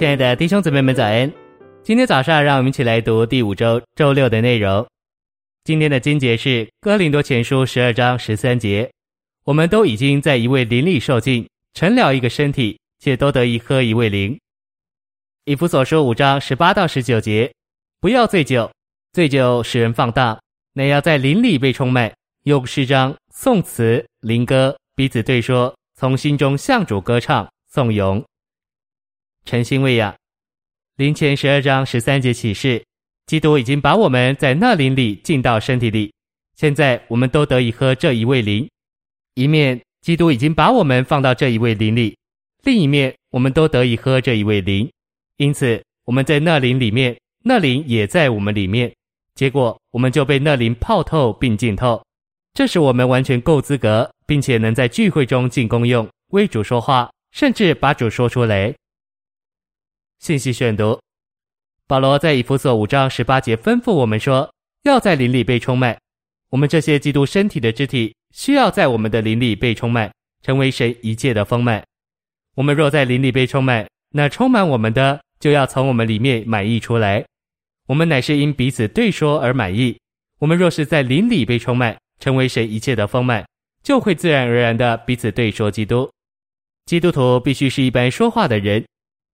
亲爱的弟兄姊妹们，早安！今天早上，让我们一起来读第五周周六的内容。今天的经节是哥林多前书十二章十三节。我们都已经在一位灵里受尽，成了一个身体，且都得以喝一位灵。以弗所书五章十八到十九节。不要醉酒，醉酒使人放荡，乃要在灵里被充满，用诗章、颂词、灵歌彼此对说，从心中向主歌唱颂咏。诚心喂养，林前十二章十三节启示，基督已经把我们在那灵里进到身体里，现在我们都得以喝这一位灵。一面，基督已经把我们放到这一位灵里；另一面，我们都得以喝这一位灵。因此，我们在那灵里面，那灵也在我们里面。结果，我们就被那灵泡透并浸透，这使我们完全够资格，并且能在聚会中进功用，为主说话，甚至把主说出来。信息选读：保罗在以弗所五章十八节吩咐我们说，要在灵里被充满。我们这些基督身体的肢体，需要在我们的灵里被充满，成为神一切的丰满。我们若在灵里被充满，那充满我们的就要从我们里面满溢出来。我们乃是因彼此对说而满意。我们若是在灵里被充满，成为神一切的丰满，就会自然而然的彼此对说基督。基督徒必须是一般说话的人。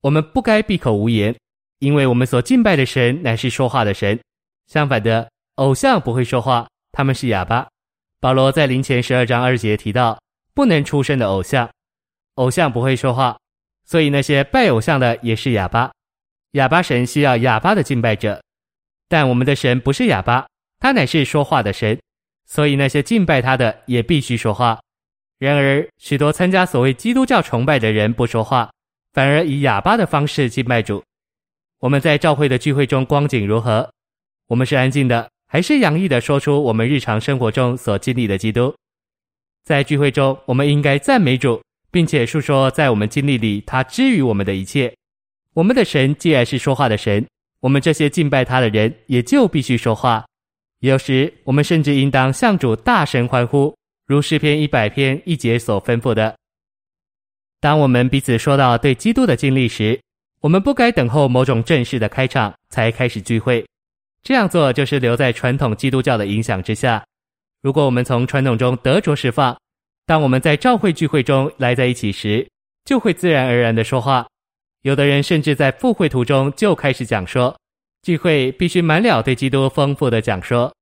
我们不该闭口无言，因为我们所敬拜的神乃是说话的神。相反的，偶像不会说话，他们是哑巴。保罗在林前十二章二节提到，不能出声的偶像，偶像不会说话，所以那些拜偶像的也是哑巴。哑巴神需要哑巴的敬拜者，但我们的神不是哑巴，他乃是说话的神，所以那些敬拜他的也必须说话。然而，许多参加所谓基督教崇拜的人不说话。反而以哑巴的方式敬拜主。我们在教会的聚会中光景如何？我们是安静的，还是洋溢的说出我们日常生活中所经历的基督？在聚会中，我们应该赞美主，并且述说在我们经历里他之于我们的一切。我们的神既然是说话的神，我们这些敬拜他的人也就必须说话。有时我们甚至应当向主大声欢呼，如诗篇一百篇一节所吩咐的。当我们彼此说到对基督的经历时，我们不该等候某种正式的开场才开始聚会。这样做就是留在传统基督教的影响之下。如果我们从传统中得着释放，当我们在教会聚会中来在一起时，就会自然而然的说话。有的人甚至在赴会途中就开始讲说。聚会必须满了对基督丰富的讲说。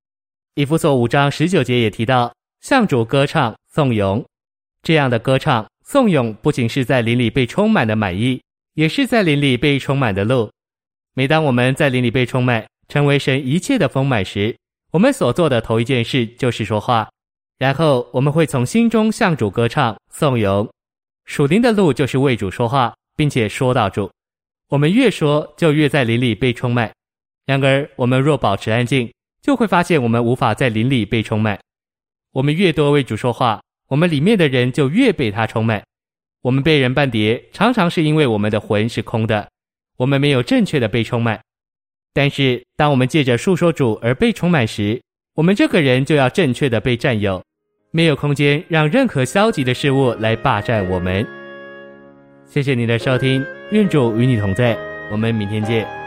以弗所五章十九节也提到，向主歌唱颂咏，这样的歌唱。颂咏不仅是在林里被充满的满意，也是在林里被充满的路。每当我们在林里被充满，成为神一切的丰满时，我们所做的头一件事就是说话。然后我们会从心中向主歌唱颂咏。属灵的路就是为主说话，并且说到主。我们越说，就越在林里被充满。然而，我们若保持安静，就会发现我们无法在林里被充满。我们越多为主说话。我们里面的人就越被他充满。我们被人绊跌，常常是因为我们的魂是空的，我们没有正确的被充满。但是，当我们借着述说主而被充满时，我们这个人就要正确的被占有，没有空间让任何消极的事物来霸占我们。谢谢你的收听，愿主与你同在，我们明天见。